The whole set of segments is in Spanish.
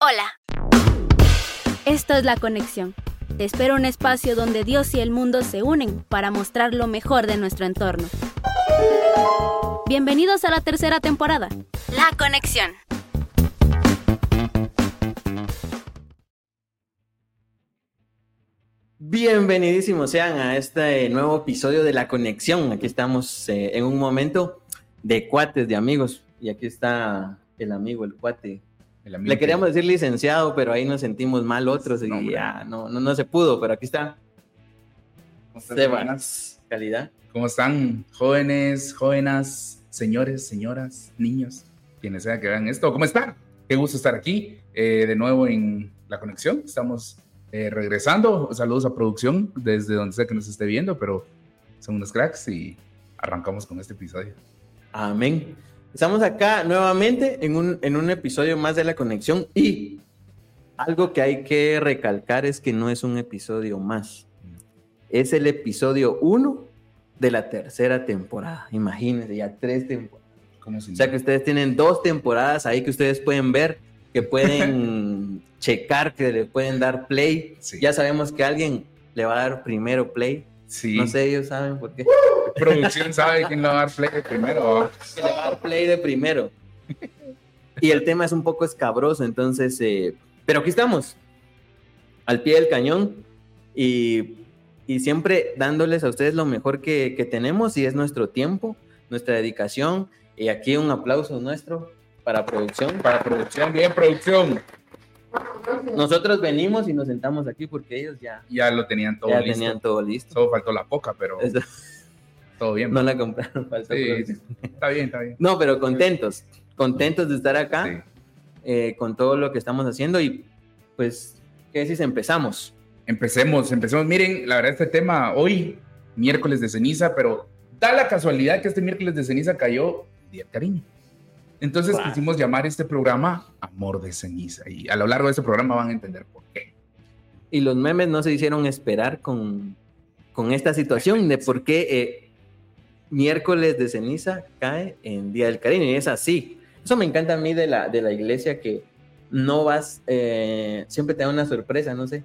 Hola. Esto es La Conexión. Te espero un espacio donde Dios y el mundo se unen para mostrar lo mejor de nuestro entorno. Bienvenidos a la tercera temporada. La Conexión. Bienvenidísimos sean a este nuevo episodio de La Conexión. Aquí estamos eh, en un momento de cuates, de amigos. Y aquí está el amigo, el cuate. Le queríamos decir licenciado, pero ahí nos sentimos mal otros y ya no, no, no se pudo, pero aquí está. Sebas, calidad. ¿Cómo están, jóvenes, jóvenes, señores, señoras, niños, quienes sea que vean esto? ¿Cómo están? Qué gusto estar aquí eh, de nuevo en La Conexión. Estamos eh, regresando, saludos a producción desde donde sea que nos esté viendo, pero son unos cracks y arrancamos con este episodio. Amén. Estamos acá nuevamente en un, en un episodio más de la conexión y algo que hay que recalcar es que no es un episodio más. Es el episodio 1 de la tercera temporada. Imagínense, ya tres temporadas. o sea que ustedes tienen dos temporadas ahí que ustedes pueden ver, que pueden checar, que le pueden dar play. Ya sabemos que alguien le va a dar primero play. Sí. No sé, ellos saben por qué. Producción sabe quién le va a dar play de primero. Que le va a dar play de primero. Y el tema es un poco escabroso, entonces, eh, pero aquí estamos, al pie del cañón y, y siempre dándoles a ustedes lo mejor que, que, tenemos y es nuestro tiempo, nuestra dedicación. Y aquí un aplauso nuestro para producción. Para producción, bien producción. Nosotros venimos y nos sentamos aquí porque ellos ya... Ya lo tenían todo ya listo. tenían todo listo. Solo faltó la poca, pero... Todo bien. No la compraron. Sí, está bien, está bien. No, pero contentos. Contentos de estar acá eh, con todo lo que estamos haciendo y pues, ¿qué decís? Empezamos. Empecemos, empecemos. Miren, la verdad este tema hoy, miércoles de ceniza, pero da la casualidad que este miércoles de ceniza cayó Día Cariño. Entonces quisimos llamar este programa Amor de Ceniza y a lo largo de este programa van a entender por qué. Y los memes no se hicieron esperar con, con esta situación de por qué eh, miércoles de ceniza cae en Día del Cariño y es así. Eso me encanta a mí de la, de la iglesia que no vas, eh, siempre te da una sorpresa, no sé.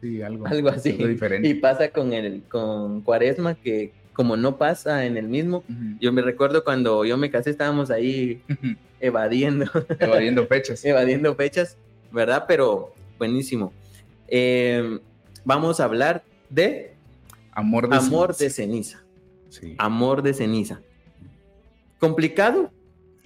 Sí, algo, algo así. diferente. Y pasa con, el, con Cuaresma que como no pasa en el mismo, uh -huh. yo me recuerdo cuando yo me casé estábamos ahí uh -huh. evadiendo. Evadiendo fechas. evadiendo fechas, ¿verdad? Pero buenísimo. Eh, vamos a hablar de amor de amor ceniza. De ceniza. Sí. Amor de ceniza. Complicado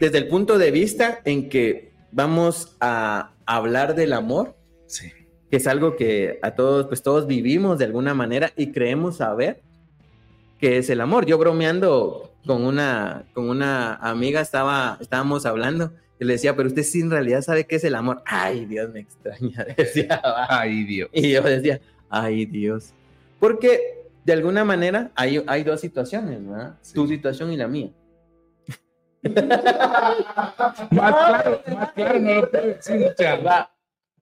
desde el punto de vista en que vamos a hablar del amor. Sí. Que es algo que a todos, pues todos vivimos de alguna manera y creemos saber que es el amor. Yo bromeando con una, con una amiga estaba, estábamos hablando y le decía, pero usted sí en realidad sabe qué es el amor. Ay, Dios me extraña. Decía, ay, Dios. Y yo decía, ay, Dios. Porque de alguna manera hay, hay dos situaciones, ¿verdad? Sí. Tu situación y la mía. más claro, más claro, no lo puedo decir.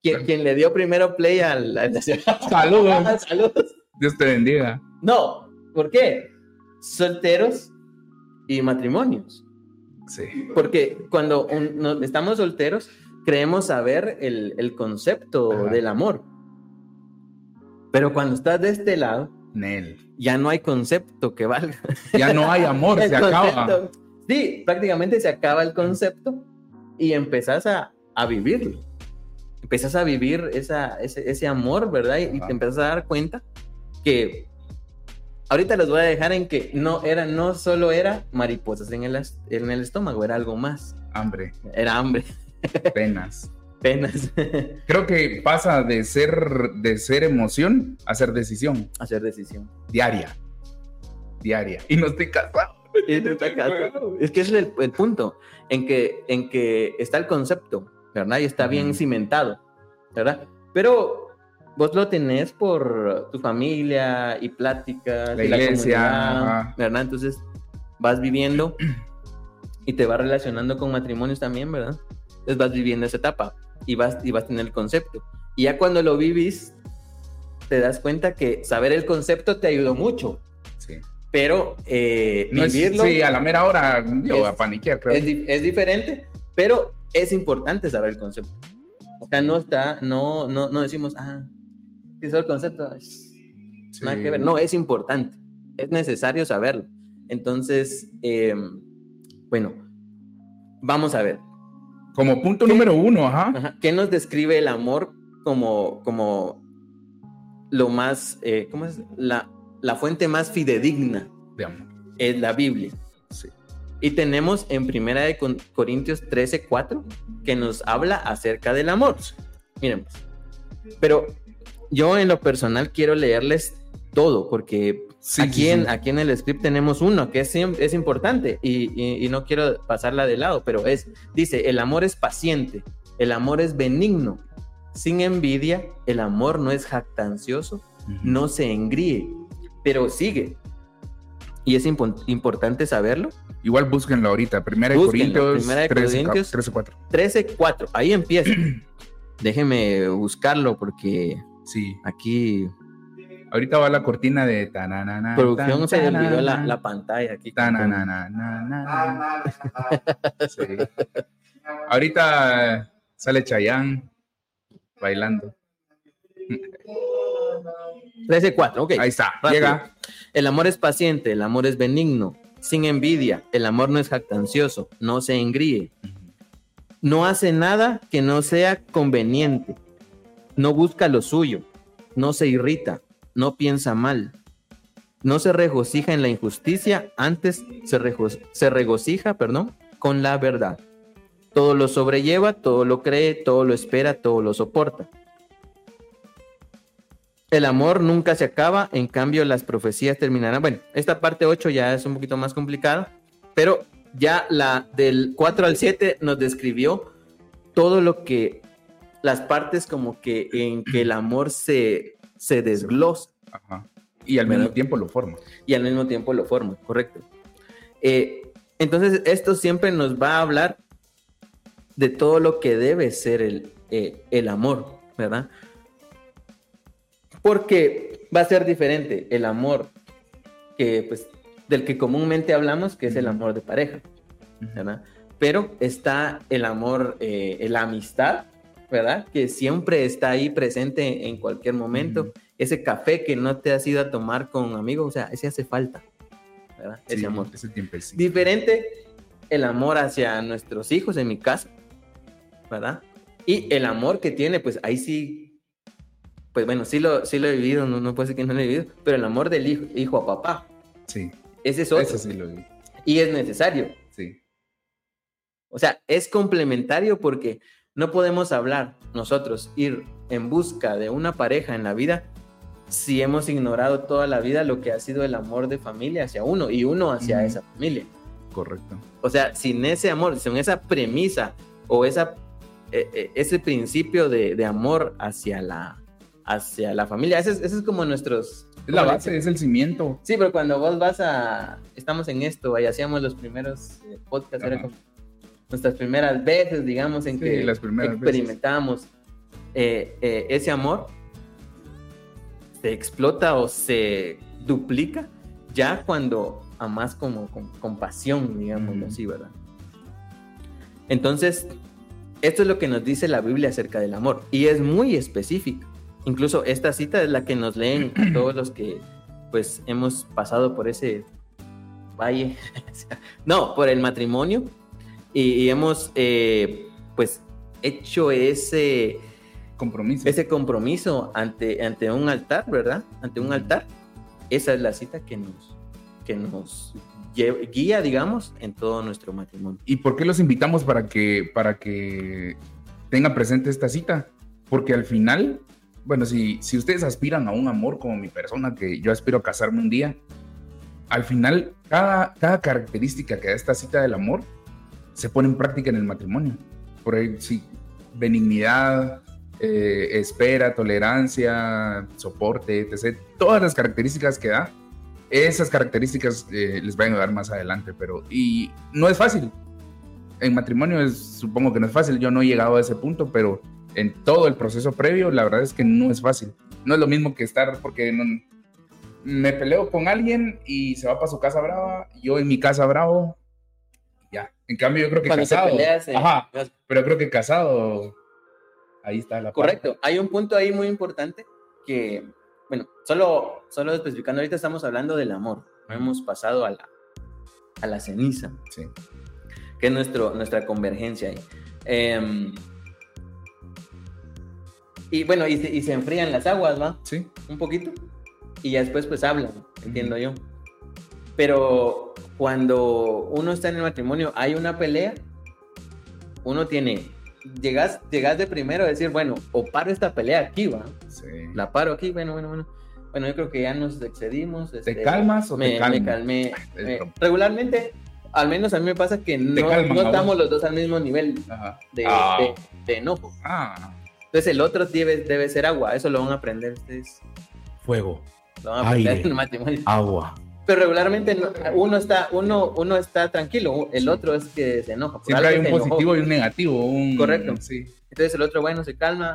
Quien, quien, le dio primero play al... al... Saludos. Saludos. Dios te bendiga. No, ¿por qué? Solteros y matrimonios. Sí. Porque cuando un, no, estamos solteros, creemos saber el, el concepto Ajá. del amor. Pero cuando estás de este lado, Nel. ya no hay concepto que valga. Ya no hay amor, se concepto, acaba. Sí, prácticamente se acaba el concepto y empezás a, a vivirlo. Empezás a vivir esa, ese, ese amor, ¿verdad? Y, y te empezás a dar cuenta que ahorita los voy a dejar en que no era, no solo era mariposas en el, en el estómago, era algo más. Hambre. Era hambre. Penas. Penas. Creo que pasa de ser, de ser emoción a ser decisión. A ser decisión. Diaria. Diaria. Y no estoy casado. Y no estoy casado. Es que es el, el, punto en que, en que está el concepto, ¿verdad? Y está bien cimentado, ¿verdad? Pero vos lo tenés por tu familia y pláticas. La iglesia. La ¿Verdad? Entonces vas viviendo y te vas relacionando con matrimonios también, ¿verdad? Entonces vas viviendo esa etapa y vas, y vas a tener el concepto. Y ya cuando lo vivís, te das cuenta que saber el concepto te ayudó mucho. Sí. Pero eh, no vivirlo. Es, sí, a la mera hora yo es, a paniquear, creo. Es, es diferente, pero es importante saber el concepto. O sea, no está, no, no, no decimos, ah, ¿qué es el concepto? Es- Sí. Nada que ver. No, es importante. Es necesario saberlo. Entonces, eh, bueno, vamos a ver. Como punto ¿Qué? número uno, ajá. Ajá. ¿Qué nos describe el amor como, como lo más, eh, ¿cómo es? La, la fuente más fidedigna De amor. es la Biblia. Sí. Y tenemos en Primera de Corintios 13, 4, que nos habla acerca del amor. Miren, pues. pero yo en lo personal quiero leerles todo, porque Sí, aquí, sí, en, aquí en el script tenemos uno que es, es importante y, y- y no quiero pasarla de lado, pero es, dice, el amor es paciente, el amor es benigno, sin envidia, el amor no es jactancioso, Ujú. no se engríe, pero sigue. Y es impo- importante saberlo. Igual búsquenlo ahorita. Primera de Corintios, Primera de 13, Corintios. 13, 4. 13.4, ahí empieza. Déjeme buscarlo porque Sí. aquí Ahorita va la cortina de tananana. producción tan, se le olvidó la, pantalla aquí. tananana, Sí. Ahorita sale Chayanne bailando. 13.4, ok. Ahí está. Rápido. Llega. El amor es paciente, el amor es benigno, sin envidia, el amor no es jactancioso, no se engríe, no hace nada que no sea conveniente, no busca lo suyo, no se irrita, no piensa mal, no se regocija en la injusticia, antes se, rego- se regocija, perdón, con la verdad. Todo lo sobrelleva, todo lo cree, todo lo espera, todo lo soporta. El amor nunca se acaba, en cambio las profecías terminarán. Bueno, esta parte 8 ya es un poquito más complicada, pero ya la del 4 al 7 nos describió todo lo que las partes como que en que el amor se, se desglosa Ajá. Y al mismo tiempo lo forma. y al mismo tiempo lo forma, correcto. Eh, entonces, esto siempre nos va a hablar de todo lo que debe ser el, eh, el amor, ¿verdad? Porque va a ser diferente el amor que, pues, del que comúnmente hablamos, que es el amor de pareja, ¿verdad? Pero está el amor, eh, la amistad, ¿verdad? Que siempre está ahí presente en cualquier momento. Ese café que no te has ido a tomar con amigos, o sea, ese hace falta, ¿verdad? Ese Sí, amor. Ese tiempecito. Diferente el amor hacia nuestros hijos, en mi caso, ¿verdad? Y el amor que tiene, pues ahí sí, pues bueno, sí lo, sí lo he vivido, no, no puedo decir que no lo he vivido, pero el amor del hijo, hijo a papá, Sí. ese es otro, Eso sí lo vi. y es necesario. Sí. O sea, es complementario porque no podemos hablar nosotros, ir en busca de una pareja en la vida si hemos ignorado toda la vida lo que ha sido el amor de familia hacia uno y uno hacia esa familia. Correcto. O sea, sin ese amor, sin esa premisa o esa, eh, eh, ese principio de, de amor hacia la, hacia la familia, ese es, ese es como nuestros... Es la ¿cómo le base, es el cimiento. Sí, pero cuando vos vas a... Estamos en esto, ahí hacíamos los primeros eh, podcasts, era como nuestras primeras veces, digamos, en Sí, que las primeras experimentábamos eh, eh, ese amor, se explota o se duplica ya cuando amas como con, con pasión, digámoslo Ujú. así, ¿verdad? Entonces, esto es lo que nos dice la Biblia acerca del amor y es muy específico. Incluso esta cita es la que nos leen a todos los que pues hemos pasado por ese valle, no, por el matrimonio y, y hemos eh, pues hecho ese, Compromiso. ese compromiso ante, ante un altar, ¿verdad? Ante un altar. Esa es la cita que nos, que nos guía, digamos, en todo nuestro matrimonio. ¿Y por qué los invitamos para que, para que tengan presente esta cita? Porque al final, bueno, si, si ustedes aspiran a un amor como mi persona, que yo aspiro a casarme un día, al final, cada, cada característica que da esta cita del amor se pone en práctica en el matrimonio. Por ahí, sí, benignidad, eh, espera, tolerancia, soporte, etc. Todas las características que da, esas características eh, les van a ayudar más adelante, pero y no es fácil. En matrimonio es, supongo que no es fácil, yo no he llegado a ese punto, pero en todo el proceso previo, la verdad es que no es fácil. No es lo mismo que estar, porque no- me peleo con alguien y se va para su casa brava, yo en mi casa bravo, ya. En cambio, yo creo que Cuando casado. eh, Ajá, pero creo que casado, ahí está la Correcto. Hay un punto ahí muy importante que, bueno, solo, solo especificando, ahorita estamos hablando del amor. No hemos pasado a la, a la ceniza, Sí. que es nuestro, nuestra convergencia ahí. Em, y bueno, y se, y se enfrían las aguas, ¿va? Sí. un poquito y ya después pues hablan, entiendo yo. Pero cuando uno está en el matrimonio, hay una pelea, uno tiene, llegas, llegas de primero a decir, bueno, o paro esta pelea aquí, va, sí. la paro aquí, bueno, bueno, bueno. Bueno, yo creo que ya nos excedimos. ¿Te este, calmas o me, te calmas? me calmé. Me- regularmente, al menos a mí me pasa que no, calman no estamos los dos al mismo nivel de, Ah. de- de enojo. Ah, Entonces el otro debe, debe ser agua, eso lo van a aprender ustedes. fuego, Lo van a aprender Aire. en el matrimonio. agua. Pero regularmente no- uno está, uno, uno está tranquilo, el otro es que se enoja. por Siempre hay un enojó. positivo y un negativo. Un... Correcto. Sí. Entonces el otro, bueno, se calma.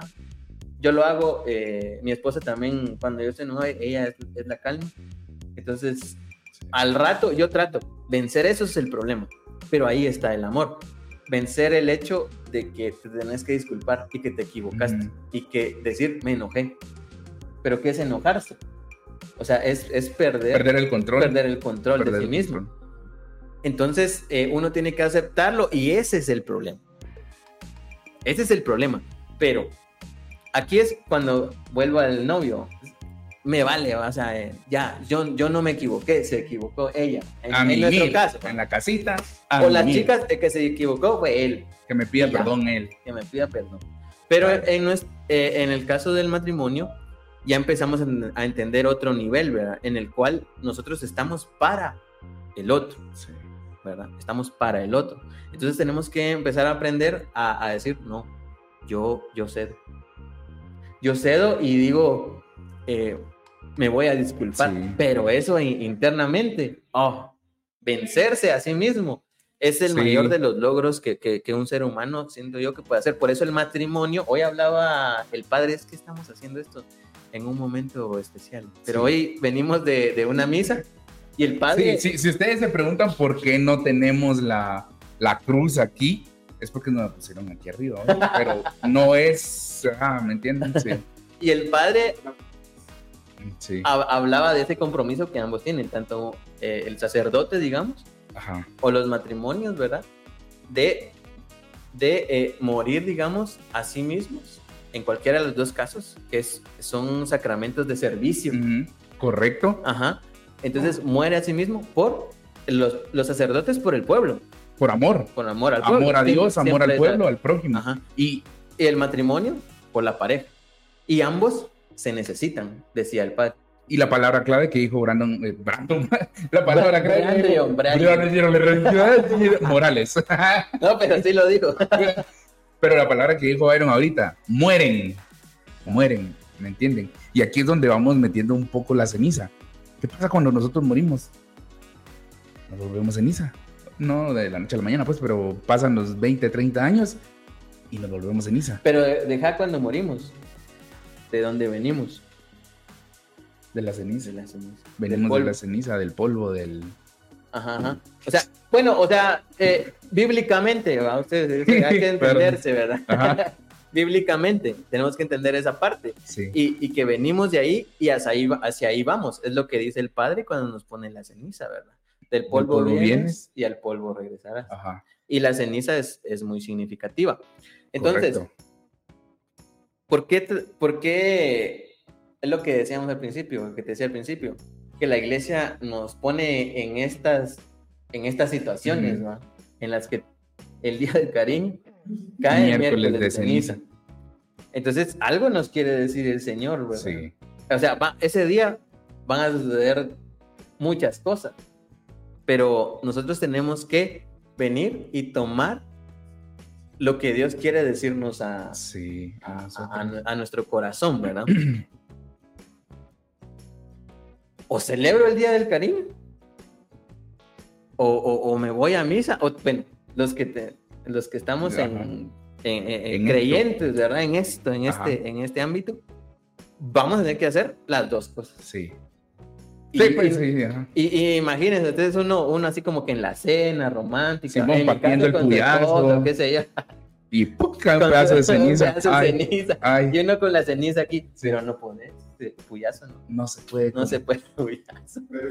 Yo lo hago, eh, mi esposa también, cuando yo se enojo, ella es, es la calma. Entonces, al rato yo trato, vencer eso es el problema, pero ahí está el amor. Vencer el hecho de que te tenés que disculpar y que te equivocaste Ujú. y que decir, me enojé. Pero ¿qué es enojarse? O sea, es, es perder, Perder el control. perder el control Perder de sí mismo. control. Entonces, eh, uno tiene que aceptarlo y ese es el problema. Ese es el problema. Pero aquí es cuando vuelvo al novio. Me vale, o sea, eh, ya, yo, yo no me equivoqué, se equivocó ella. En, A en nuestro mil, caso. En la casita. O las mil. chicas de que se equivocó fue él, Que me pida perdón él. que me pida perdón. Pero Claro. en, eh, en el caso del matrimonio, ya empezamos a, entender otro nivel, ¿verdad? En el cual nosotros estamos para el otro. ¿verdad? Estamos para el otro. Entonces tenemos que empezar a aprender a, a decir, no, yo, yo cedo. Yo cedo y digo, eh, me voy a disculpar, Sí. pero eso in- internamente, oh, vencerse a sí mismo es el Sí. mayor de los logros que, que- que un ser humano, siento yo, que puede hacer. Por eso el matrimonio, hoy hablaba el padre, es que estamos haciendo esto en un momento especial, pero Sí. hoy venimos de, de una misa y el padre... Sí, sí, si ustedes se preguntan por qué no tenemos la, la cruz aquí, es porque nos la pusieron aquí arriba. ¿no? Pero no es. Ah, ¿me entienden? Sí. Y el padre Sí. hab- hablaba de ese compromiso que ambos tienen, tanto eh, el sacerdote, digamos, Ajá. o los matrimonios, ¿verdad? De, de eh, morir, digamos, a sí mismos, en cualquiera de los dos casos, que es, son sacramentos de servicio. Ujú. Correcto. Ajá. Entonces muere a sí mismo por los, los sacerdotes, por el pueblo, Por amor. por amor al pueblo. Amor a Sí, Dios, amor al pueblo, al prójimo. Ajá. Y Y el matrimonio, por la pareja. Y ambos se necesitan, decía el padre. Y la palabra clave que dijo Brandon, eh, Brandon, la palabra clave Brandon, Brandon, Morales. No, pero sí lo dijo. Pero la palabra que dijo Byron ahorita, mueren, mueren, ¿me entienden? Y aquí es donde vamos metiendo un poco la ceniza. ¿Qué pasa cuando nosotros morimos? Nos volvemos ceniza. No de la noche a la mañana, pues, pero pasan los 20, 30 años y nos volvemos ceniza. Pero deja cuando morimos. ¿De dónde venimos? De la ceniza. De la ceniza. Venimos de la ceniza, del polvo, del... Ajá, ajá. O sea, bueno, o sea, eh, bíblicamente. Ustedes, hay que entenderse, ¿verdad? Ajá. bíblicamente, tenemos que entender esa parte. Sí. Y, y que venimos de ahí y hacia ahí, hacia ahí vamos. Es lo que dice el Padre cuando nos pone la ceniza, ¿verdad? Del polvo, polvo vienes, vienes. y al polvo regresarás. Ajá. Y la ceniza es, es muy significativa. Entonces, Correcto. ¿por qué, te- ¿por qué es lo que decíamos al principio, lo que te decía al principio? Que la iglesia nos pone en estas, en estas situaciones. ¿va? En las que el día del cariño cae Miércoles miércoles, de de ceniza. Entonces, algo nos quiere decir el Señor, ¿verdad? Sí. O sea, va- ese día van a suceder muchas cosas, pero nosotros tenemos que venir y tomar lo que Dios quiere decirnos a, Sí. a, a- a nuestro corazón, ¿verdad? o celebro el Día del Cariño, o, o- o me voy a misa, o bueno, los que, te- los que estamos en, en- en- en En creyentes, ¿verdad? En esto, en Ajá. este, en este ámbito, vamos a tener que hacer las dos cosas. Sí. Y, Sí, pues, sí, ajá. y- y imagínense, entonces uno, uno así como que en la cena romántica, en partiendo el puyazo. qué sé yo. y ¡pum! un pedazo de con un ceniza. pedazo de Ay, ceniza. ay, Y uno con la ceniza aquí, Sí. pero no pones. Eh, Puyazo, no. no se puede. No se puede puyazo. Pero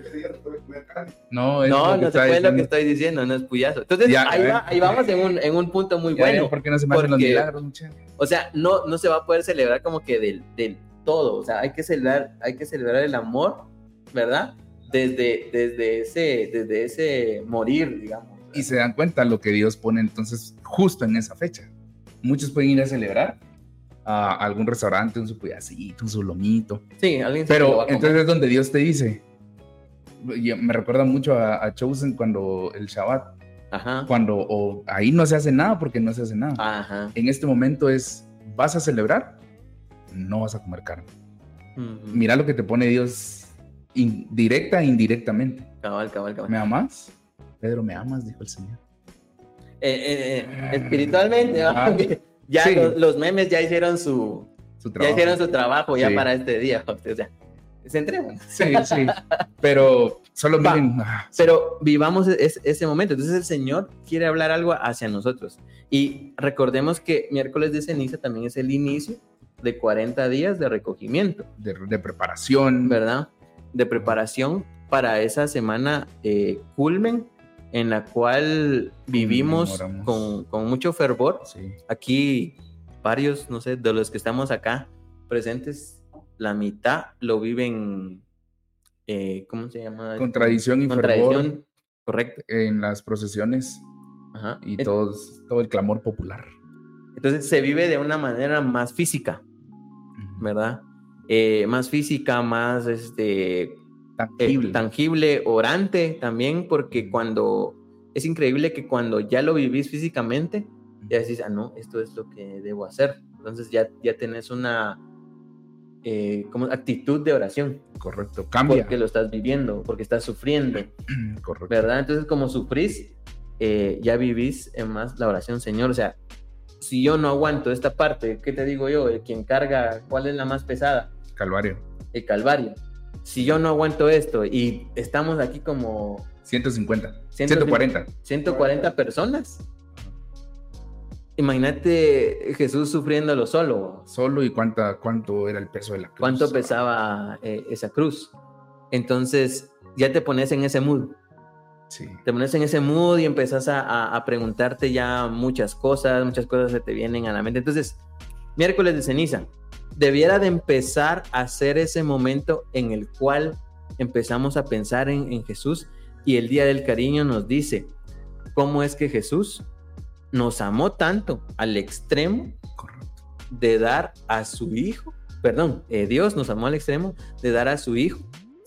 no es No, lo que no se puede lo diciendo. que estoy diciendo, no es puyazo. Entonces, Ya, ahí, va- ahí vamos en un, en un punto muy Ya bueno. ¿Por qué no se me hacen los milagros, muchachos? O sea, no, no se va a poder celebrar como que del, del todo. O sea, hay que celebrar, hay que celebrar el amor, ¿verdad? Desde, desde, ese, desde ese morir, digamos. Y se dan cuenta lo que Dios pone entonces justo en esa fecha. Muchos pueden ir a celebrar a algún restaurante, un su un su lomito. Sí, alguien se Pero va a comer. entonces es donde Dios te dice. Me recuerda mucho a, a Chosen cuando el Shabbat, Ajá. cuando o ahí no se hace nada porque no se hace nada. Ajá. En este momento es, ¿vas a celebrar? No vas a comer carne. Mira lo que te pone Dios in- directa e indirectamente. Cabal, cabal, cabal. ¿Me amas? Pedro, ¿me amas? Dijo el Señor. Eh, eh, eh, espiritualmente. Ah. ya Sí. los, los memes ya hicieron su, Su ya trabajo. hicieron su trabajo ya Sí. para este día. O sea, centrémonos. Sí, sí. Pero solo miren. Pero vivamos es- ese momento. Entonces el Señor quiere hablar algo hacia nosotros. Y recordemos que miércoles de ceniza también es el inicio de 40 días de recogimiento, de, de preparación. ¿verdad? De preparación para esa semana eh, culmen en la cual vivimos con, con mucho fervor. Sí. Aquí varios, no sé, de los que estamos acá presentes, la mitad lo viven, eh, ¿cómo se llama? Con tradición y fervor correcto. en las procesiones Ajá. y todos, todo el clamor popular. Entonces se vive de una manera más física, ¿verdad? Eh, más física, más este, eh, Tangible. tangible, orante también, porque cuando es increíble que cuando ya lo vivís físicamente, ya decís, ah, no, esto es lo que debo hacer. Entonces ya, ya tenés una eh, como actitud de oración, Correcto. Cambia. porque lo estás viviendo, porque estás sufriendo, Correcto. ¿verdad? Entonces como sufrís, eh, ya vivís en más la oración, Señor. O sea, si yo no aguanto esta parte, ¿qué te digo yo? El quien carga, ¿cuál es la más pesada? Calvario. El Calvario. Si yo no aguanto esto y estamos aquí como 150. 150. 140. 140 personas. Imagínate Jesús sufriéndolo solo. Solo y cuánta, cuánto era el peso de la cruz. ¿Cuánto pesaba eh, esa cruz? Entonces ya te pones en ese mood. Sí. Te pones en ese mood y empezás a, a- a preguntarte ya muchas cosas, muchas cosas se te vienen a la mente. Entonces, miércoles de ceniza, debiera de empezar a ser ese momento en el cual empezamos a pensar en, en Jesús y el Día del Cariño nos dice cómo es que Jesús nos amó tanto al extremo de dar a su hijo, perdón, eh, Dios nos amó al extremo de dar a su hijo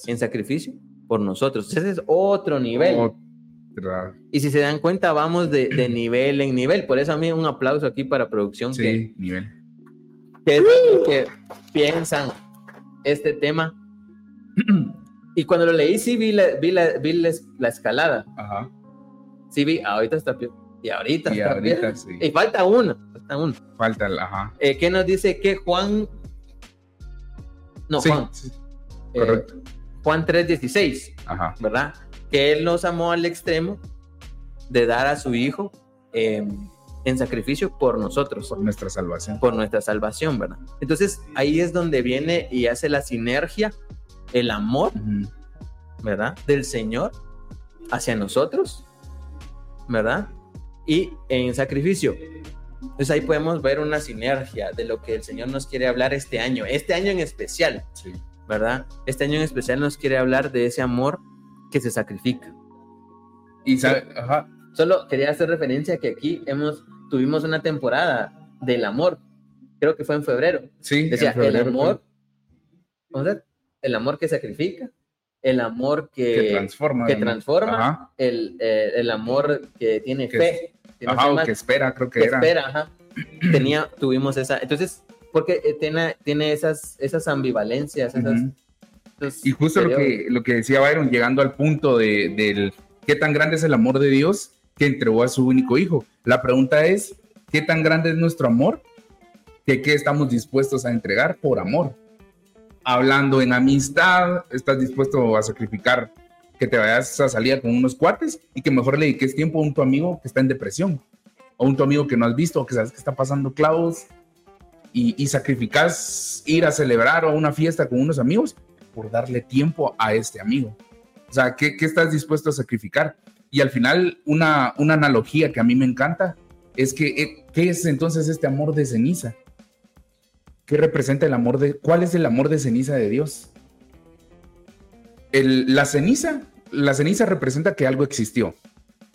en sacrificio por nosotros. Ese es otro nivel. Otra- Y si se dan cuenta, vamos de, de nivel en nivel. Por eso a mí un aplauso aquí para producción que, Sí, nivel. Que, es lo que piensan este tema. Y cuando lo leí, sí vi la, vi la, vi la, la escalada. Ajá. Sí vi, ahorita está peor. Y ahorita Y está ahorita peor. sí. Y falta uno. Falta uno. Falta el. Ajá. Eh, ¿Qué nos dice que Juan? No, Sí, Juan. sí, eh, correcto. Juan 3:16, Ajá. ¿verdad? Que Él nos amó al extremo de dar a su Hijo eh, en sacrificio por nosotros, Por nuestra salvación. por nuestra salvación, ¿verdad? Entonces ahí es donde viene y hace la sinergia, el amor, Ujú. ¿verdad? Del Señor hacia nosotros, ¿verdad? Y en sacrificio. Entonces ahí podemos ver una sinergia de lo que el Señor nos quiere hablar este año, este año en especial. Sí. ¿verdad? Este año en especial nos quiere hablar de ese amor que se sacrifica. Y sabe, ajá. Solo quería hacer referencia que aquí hemos tuvimos una temporada del amor. Creo que fue en febrero. Sí. Decía, en febrero el amor, el amor que sacrifica, el amor que, que transforma. el, eh, el amor que tiene Que fe, que no Ajá, sé o más, que espera, creo que, era. espera, ajá. Tenía, tuvimos esa, entonces, porque eh, tiene, tiene esas, esas ambivalencias, esas, esos Y justo lo que, lo que decía Byron, llegando al punto de, del qué tan grande es el amor de Dios que entregó a su único hijo. La pregunta es, ¿qué tan grande es nuestro amor? ¿Qué, qué estamos dispuestos a entregar por amor? Hablando en amistad, ¿estás dispuesto a sacrificar que te vayas a salir con unos cuates y que mejor le dediques tiempo a un tu amigo que está en depresión? o un tu amigo que no has visto o que sabes que está pasando clavos y, y sacrificas ir a celebrar o a una fiesta con unos amigos por darle tiempo a este amigo. O sea, ¿qué, qué estás dispuesto a sacrificar? Y al final, una, una analogía que a mí me encanta es que, eh, ¿qué es entonces este amor de ceniza? ¿Qué representa el amor de, cuál es el amor de ceniza de Dios? El, la ceniza, la ceniza representa que algo existió,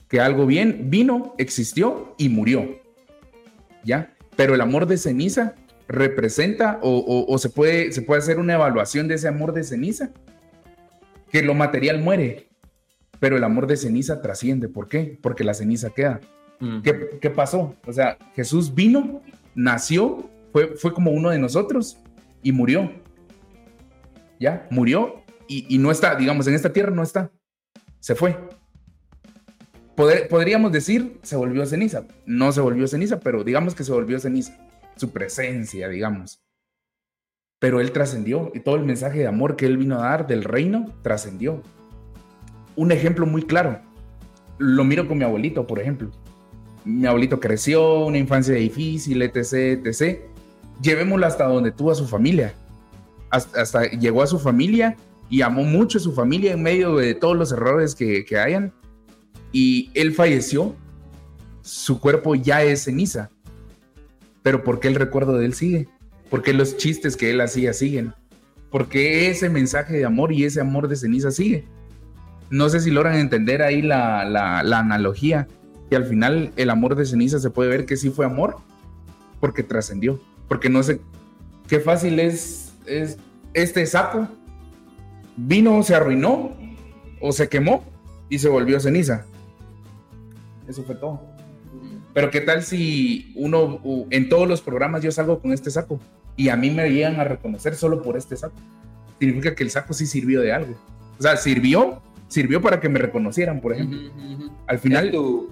que algo bien vino, existió y murió. ¿Ya? Pero el amor de ceniza representa o, o, se, puede, se puede hacer una evaluación de ese amor de ceniza, que lo material muere, pero el amor de ceniza trasciende. ¿Por qué? Porque la ceniza queda. Mm. ¿Qué, ¿Qué, pasó? O sea, Jesús vino, nació, fue, fue como uno de nosotros y murió. ¿Ya? Murió y, y no está, digamos, en esta tierra no está. Se fue. Poder, podríamos decir, se volvió ceniza. No se volvió ceniza, pero digamos que se volvió ceniza. Su presencia, digamos. Pero él trascendió y todo el mensaje de amor que él vino a dar del reino trascendió. Un ejemplo muy claro. Lo miro con mi abuelito, por ejemplo. Mi abuelito creció, una infancia difícil, etc, etc. Llevémoslo hasta donde tuvo a su familia. Hasta, llegó a su familia y amó mucho a su familia en medio de todos los errores que, que hayan. Y él falleció. Su cuerpo ya es ceniza. Pero ¿por qué el recuerdo de él sigue? ¿Por qué los chistes que él hacía siguen? ¿Por qué ese mensaje de amor y ese amor de ceniza sigue? No sé si logran entender ahí la, la, analogía, que al final el amor de ceniza se puede ver que sí fue amor, porque trascendió, porque no sé qué fácil es, es este saco, vino, se arruinó o se quemó y se volvió ceniza. Eso fue todo. Pero qué tal si uno, en todos los programas yo salgo con este saco y a mí me llegan a reconocer solo por este saco. Significa que el saco sí sirvió de algo. O sea, sirvió, sirvió para que me reconocieran, por ejemplo. Uh -huh, uh -huh. Al final, tu,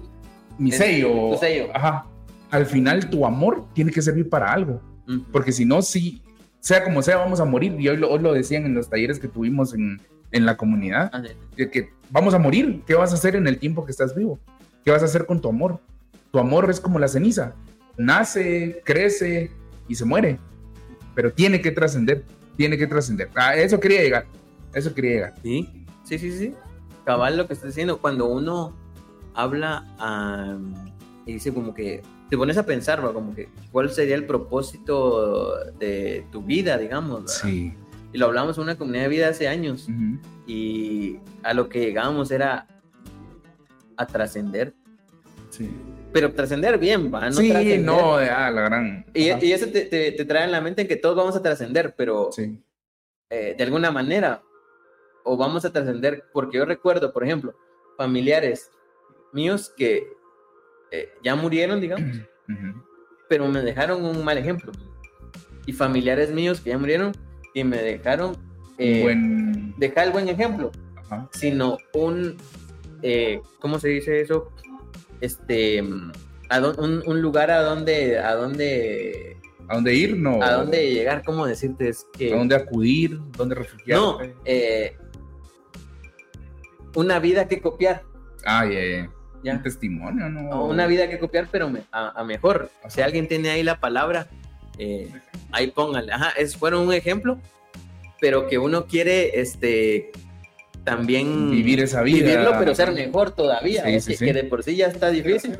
mi sello, tu sello. Ajá. Al final, tu amor tiene que servir para algo. Uh -huh. Porque si no, sí, sea como sea, vamos a morir. Y hoy lo, hoy lo decían en los talleres que tuvimos en, en la comunidad. Ah. De que vamos a morir. ¿Qué vas a hacer en el tiempo que estás vivo? ¿Qué vas a hacer con tu amor? Tu amor es como la ceniza. Nace, crece y se muere. Pero tiene que trascender. Tiene que trascender. A eso quería llegar. Eso quería llegar. Sí, sí, sí, sí. Cabal lo que estás diciendo. Cuando uno habla um, y dice como que te pones a pensar, ¿va? como que cuál sería el propósito de tu vida, digamos. ¿verdad? Sí. Y lo hablamos en una comunidad de vida hace años. Uh -huh. Y a lo que llegábamos era a trascender. Sí pero trascender bien, va. No sí, trascender. no, ah, la gran. Y, y eso te, te, te, trae en la mente en que todos vamos a trascender, pero sí. eh, de alguna manera, o vamos a trascender, porque yo recuerdo, por ejemplo, familiares míos que eh, ya murieron, digamos, uh -huh. pero me dejaron un mal ejemplo. Y familiares míos que ya murieron y me dejaron eh, buen... dejar el buen ejemplo, sino un, eh, ¿cómo se dice eso? este a don, un, un, lugar a donde a donde a dónde ir no a dónde llegar cómo decirte es que a dónde acudir dónde refugiarte no eh, una vida que copiar ah yeah, yeah. ¿Ya? un testimonio no una vida que copiar pero me, a, a, mejor Ajá. si alguien tiene ahí la palabra eh, ahí póngale Ajá, es fueron un ejemplo pero que uno quiere este también vivir esa vida. Vivirlo, pero ser mejor todavía. Sí, sí, que, sí. que, de por sí ya está difícil.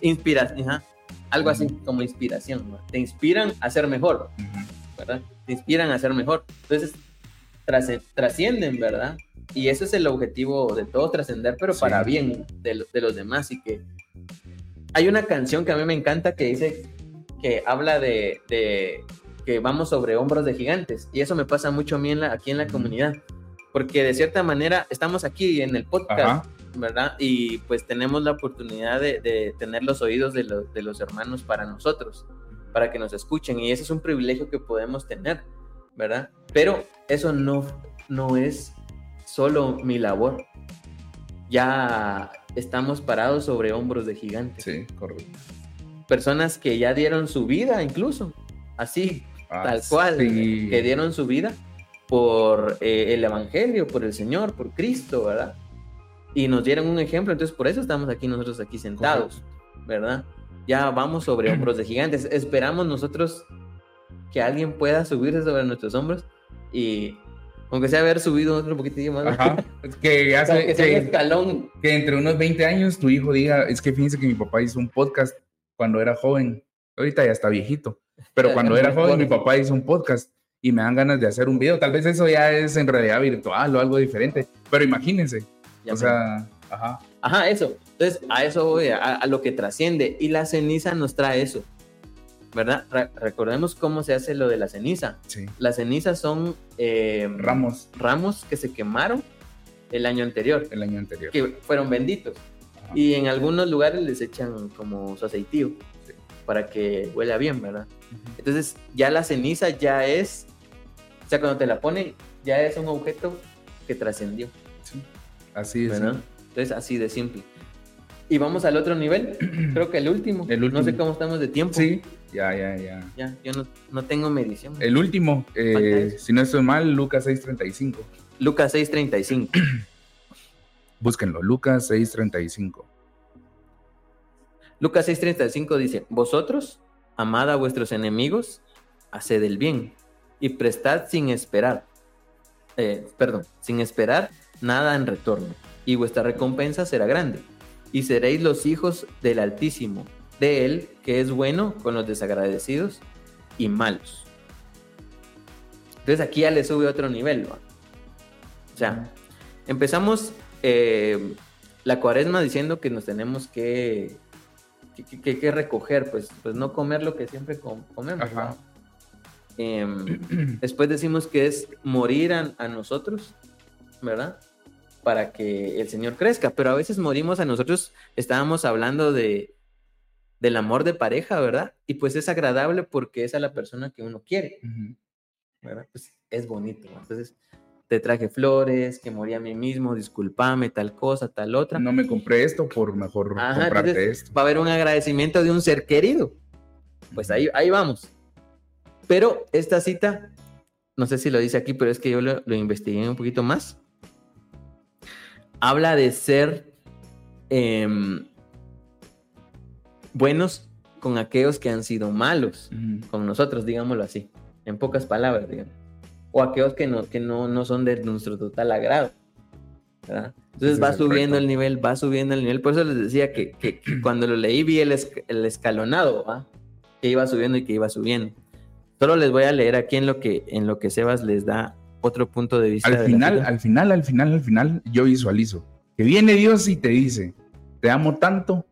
Inspiración, ajá. algo así como inspiración. ¿no? Te inspiran a ser mejor. ¿verdad? Te inspiran a ser mejor. Entonces, trascienden, ¿verdad? Y ese es el objetivo de todo, trascender, pero sí. para bien de, de, los demás. Y que hay una canción que a mí me encanta que dice que habla de, de que vamos sobre hombros de gigantes. Y eso me pasa mucho a mí en la, aquí en la comunidad porque de cierta manera estamos aquí en el podcast, Ajá. ¿verdad? Y pues tenemos la oportunidad de, de tener los oídos de los, de los, hermanos para nosotros, para que nos escuchen, y ese es un privilegio que podemos tener, ¿verdad? Pero eso no, no es solo mi labor, ya estamos parados sobre hombros de gigantes. Sí, correcto. Personas que ya dieron su vida incluso, así, ah, tal cual, sí. que dieron su vida por eh, el Evangelio, por el Señor, por Cristo, ¿verdad? Y nos dieron un ejemplo, entonces por eso estamos aquí nosotros aquí sentados, ¿verdad? ya vamos sobre hombros de gigantes. Esperamos nosotros que alguien pueda subirse sobre nuestros hombros y aunque sea haber subido otro poquitillo más, Ajá. Que hace que sea un escalón. que entre unos 20 años tu hijo diga, es que fíjense que mi papá hizo un podcast cuando era joven. Ahorita ya está viejito, pero cuando era joven mi papá hizo un podcast y me dan ganas de hacer un video. Tal vez eso ya es en realidad virtual o algo diferente, pero imagínense, Ya o sea, ajá. Ajá, eso. Entonces, a eso voy, a, a lo que trasciende. Y la ceniza nos trae eso. ¿Verdad? Re- recordemos cómo se hace lo de la ceniza. Sí. Las cenizas son eh, Ramos ramos que se quemaron el año anterior, el año anterior. que fueron benditos. Ajá. Y en algunos lugares les echan como su aceitío Sí. para que huela bien, ¿verdad? Entonces, ya la ceniza ya es, o sea, cuando te la ponen, ya es un objeto que trascendió. Sí. Así es. ¿verdad? Entonces, así de simple. Y vamos al otro nivel, creo que el último. El No último. sé cómo estamos de tiempo. Sí, ya, ya, ya. Ya, yo no, no tengo medición. El último, eh, si no estoy mal, Lucas 6:35. Lucas 6:35. Búsquenlo, Lucas 6:35. Lucas 6:35 dice, vosotros, amad a vuestros enemigos, haced el bien y prestad sin esperar. Eh, perdón, sin esperar nada en retorno, y vuestra recompensa será grande, y seréis los hijos del Altísimo, de Él que es bueno con los desagradecidos y malos. Entonces aquí ya le sube otro nivel, ¿va? O sea, empezamos eh, la cuaresma diciendo que nos tenemos que, que, que- que recoger, pues, pues no comer lo que siempre com- comemos. Em, después decimos que es morir a, a nosotros, ¿verdad? Para que el Señor crezca, pero a veces morimos a nosotros, estábamos hablando de del amor de pareja, ¿verdad? Y pues es agradable porque es a la persona que uno quiere. ¿verdad? Pues es bonito. ¿no? Entonces, te traje flores, que morí a mí mismo, discúlpame, tal cosa, tal otra. No me compré esto por mejor Ajá, comprarte entonces, esto. va a haber un agradecimiento de un ser querido. Pues ahí, ahí vamos. Pero esta cita, no sé si lo dice aquí, pero es que yo lo, lo investigué un poquito más. Habla de ser em, buenos con aquellos que han sido malos Ujú. con nosotros, digámoslo así, en pocas palabras, digamos. O aquellos que no, que no, no son de nuestro total agrado. ¿verdad? Entonces Ese va es subiendo el nivel, va subiendo el nivel. Por eso les decía que, que- que cuando lo leí vi el, esc- el escalonado, ¿va? que iba subiendo y que iba subiendo. Solo les voy a leer aquí en lo que, en lo que Sebas les da otro punto de vista. de Al la final, al final, al final, al final, yo visualizo que viene Dios y te dice, te amo tanto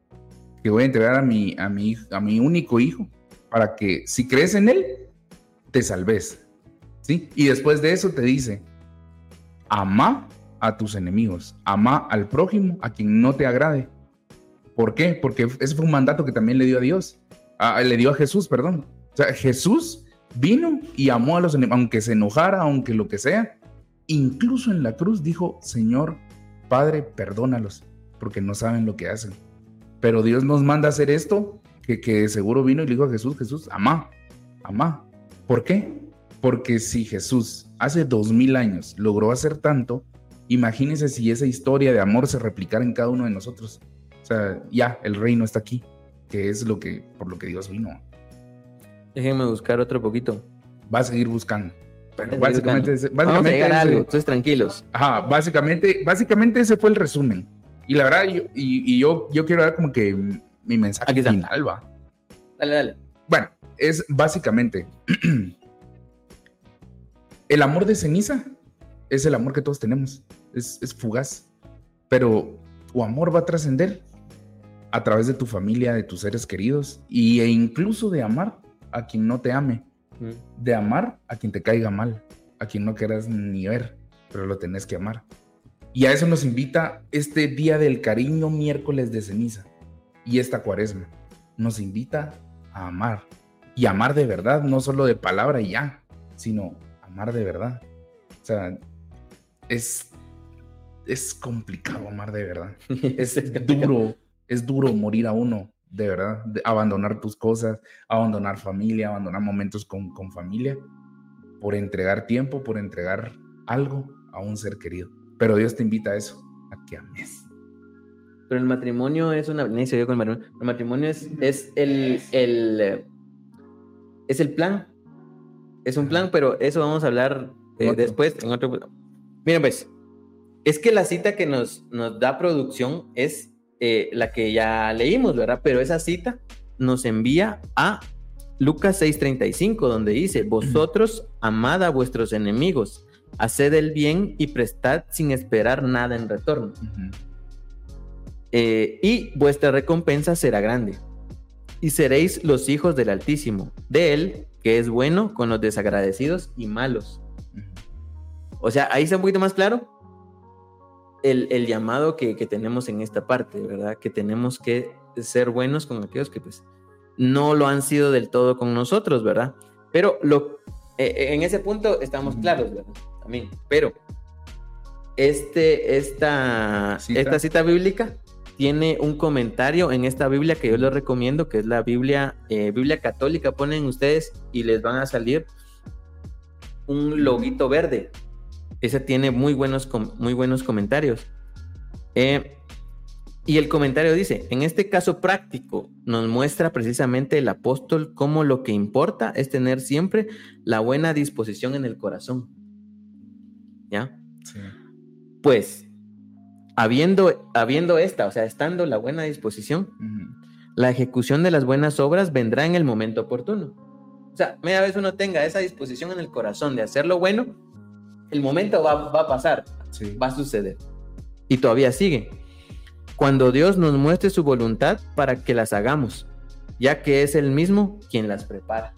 que voy a entregar a mi, a mi, a mi único hijo para que si crees en él, te salves. ¿Sí? Y después de eso te dice, ama a tus enemigos, ama al prójimo, a quien no te agrade. ¿Por qué? Porque ese fue un mandato que también le dio a Dios, a- le dio a Jesús, perdón. O sea, Jesús vino y amó a los enemigos, aunque se enojara, aunque lo que sea. Incluso en la cruz dijo, Señor, Padre, perdónalos, porque no saben lo que hacen. Pero Dios nos manda a hacer esto, que, que seguro vino y le dijo a Jesús, Jesús, amá, amá. ¿Por qué? Porque si Jesús hace dos mil años logró hacer tanto, imagínense si esa historia de amor se replicara en cada uno de nosotros. O sea, ya, el reino está aquí, que es lo que, por lo que Dios vino. Déjenme buscar otro poquito. Va a seguir buscando. Pero básicamente, buscando. ese- Vamos a básicamente, llegar a algo, entonces tranquilos. Ajá, básicamente, básicamente ese fue el resumen. Y la verdad, yo, y, y yo, yo quiero dar como que mi mensaje Aquí está. final va. Dale, dale. Bueno, es básicamente el amor de ceniza es el amor que todos tenemos. Es, es fugaz. Pero tu amor va a trascender a través de tu familia, de tus seres queridos y, e incluso de amar a quien no te ame, Mm. de amar a quien te caiga mal, a quien no quieras ni ver, pero lo tenés que amar. Y a eso nos invita este día del cariño miércoles de ceniza y esta cuaresma. Nos invita a amar y amar de verdad, no solo de palabra y ya, sino amar de verdad. O sea, es, es complicado amar de verdad. Es duro, es duro morir a uno, de verdad, de abandonar tus cosas, abandonar familia, abandonar momentos con, con familia, por entregar tiempo, por entregar algo a un ser querido. Pero Dios te invita a eso, a que ames. Pero el matrimonio es una... Ni se dio con el matrimonio. El matrimonio es, es el, el... Es el plan. Es un plan, pero eso vamos a hablar eh, después en otro... Miren pues, es que la cita que nos, nos da producción es eh, la que ya leímos, ¿verdad? Pero esa cita nos envía a Lucas 6:35, donde dice, vosotros amad a vuestros enemigos, haced el bien y prestad sin esperar nada en retorno. Eh, y vuestra recompensa será grande. Y seréis los hijos del Altísimo, de Él, que es bueno con los desagradecidos y malos. Ujú. O sea, ahí está un poquito más claro el, el llamado que, que tenemos en esta parte, ¿verdad? Que tenemos que ser buenos con aquellos que pues no lo han sido del todo con nosotros, ¿verdad? Pero lo, eh, en ese punto estamos claros, ¿verdad? También. Pero este, esta, Cita. esta cita bíblica tiene un comentario en esta Biblia que yo les recomiendo, que es la Biblia, eh, Biblia católica, ponen ustedes y les van a salir un loguito verde. Ese tiene muy buenos, com- muy buenos comentarios. Eh, y el comentario dice, en este caso práctico nos muestra precisamente el apóstol cómo lo que importa es tener siempre la buena disposición en el corazón. ¿Ya? Sí. Pues, habiendo, habiendo esta, o sea, estando la buena disposición, la ejecución de las buenas obras vendrá en el momento oportuno. O sea, media vez uno tenga esa disposición en el corazón de hacer lo bueno, el momento va, va a pasar, Sí. va a suceder. Y todavía sigue. Cuando Dios nos muestre su voluntad para que las hagamos, ya que es Él mismo quien las prepara.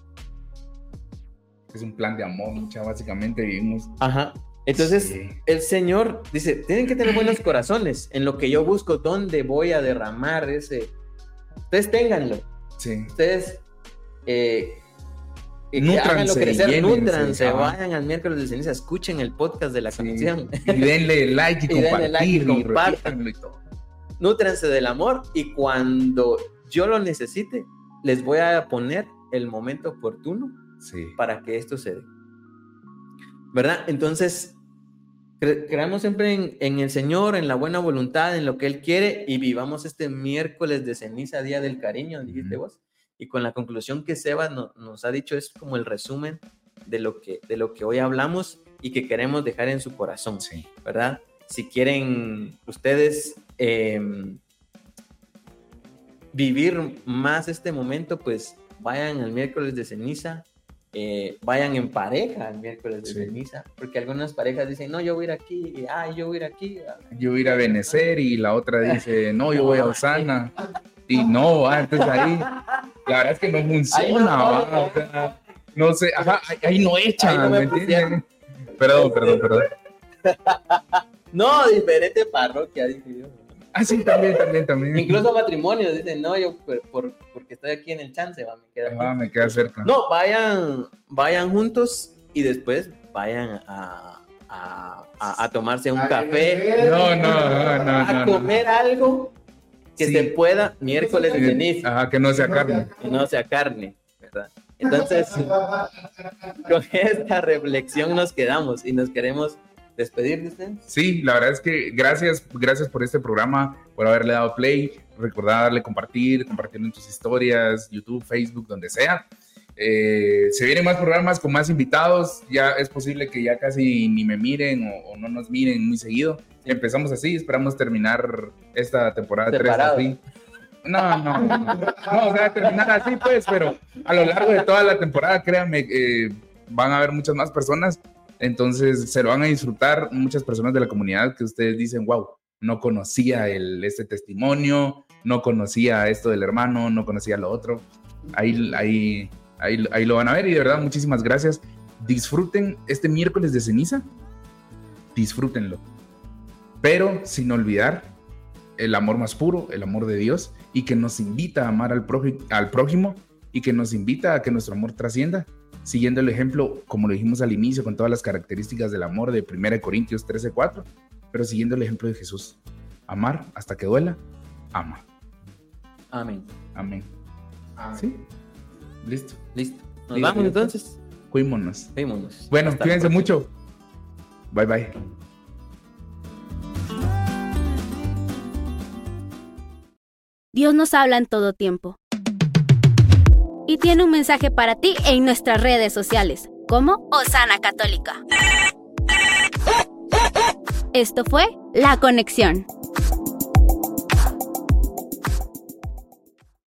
Es un plan de amor, mucha, básicamente vivimos. Ajá. Entonces, Sí. el Señor dice, tienen que tener buenos corazones en lo que yo busco, dónde voy a derramar ese... Ustedes ténganlo. Sí. ustedes eh, eh, que Nútranse, crecer, nútranse, vayan al miércoles de ceniza, escuchen el podcast de la Sí. conexión, Y denle like y, Y denle like compartan. y todo. nútranse del amor y cuando yo lo necesite, les voy a poner el momento oportuno Sí. para que esto se dé. ¿Verdad? Entonces, cre- creamos siempre en, en el Señor, en la buena voluntad, en lo que Él quiere y vivamos este miércoles de ceniza, Día del Cariño, dijiste vos. Y con la conclusión que Seba no- nos ha dicho es como el resumen de lo, que, de lo que hoy hablamos y que queremos dejar en su corazón, Sí. ¿verdad? Si quieren ustedes em, vivir más este momento, pues vayan al miércoles de ceniza, eh, vayan en pareja al miércoles de Sí. ceniza, porque algunas parejas dicen, no, yo voy a ir aquí, y, ah, yo voy a ir aquí. ah". Yo voy a ir a Benecer y la otra dice, no, yo voy a Osana. Y no, ah, entonces ahí, la verdad es que no funciona, no, sé, ajá, ahí- ahí no echan, Ahí no me ¿me entiendes? Perdón, perdón, perdón. No, diferente parroquia, dije yo. Ah, sí, también, también, también. Incluso matrimonios dicen, no, yo por, por- porque estoy aquí en el chance, va, me queda aquí". Ah, me queda cerca. No, vayan, vayan juntos y después vayan a, a- a- a tomarse un Ay, café, No, no, no, no, a no, no. comer algo que Sí. se pueda miércoles de ceniza Ajá, que no sea carne. y no sea carne, ¿verdad? Entonces, con esta reflexión nos quedamos y nos queremos despedir de ustedes. Sí, la verdad es que gracias, gracias por este programa, por haberle dado play. Recordar darle compartir, compartirlo en tus historias, YouTube, Facebook, donde sea. Eh, se vienen más programas con más invitados. Ya es posible que ya casi ni me miren o, o no nos miren muy seguido. Empezamos así, esperamos terminar esta temporada 3 Separados. así. No, no, no, no, o sea, terminar así pues, pero a lo largo de toda la temporada, créanme, eh, van a haber muchas más personas entonces se lo van a disfrutar muchas personas de la comunidad que ustedes dicen, wow, no conocía el, este testimonio, no conocía esto del hermano, no conocía lo otro. Ahí, ahí, ahí, ahí lo van a ver y de verdad muchísimas gracias. Disfruten este miércoles de ceniza, disfrútenlo. Pero sin olvidar el amor más puro, el amor de Dios y que nos invita a amar al, al prójimo y que nos invita a que nuestro amor trascienda siguiendo el ejemplo, como lo dijimos al inicio, con todas las características del amor de 1 Corintios 13:4, pero siguiendo el ejemplo de Jesús. Amar hasta que duela, ama. Amén. Amén. ¿Sí? Listo. Listo. Nos Listo, vamos entonces. Cuímonos. Vémonos. Bueno, Hasta cuídense próxima. mucho. Bye bye. Dios nos habla en todo tiempo. Y tiene un mensaje para ti en nuestras redes sociales, como Osana Católica. Esto fue La Conexión.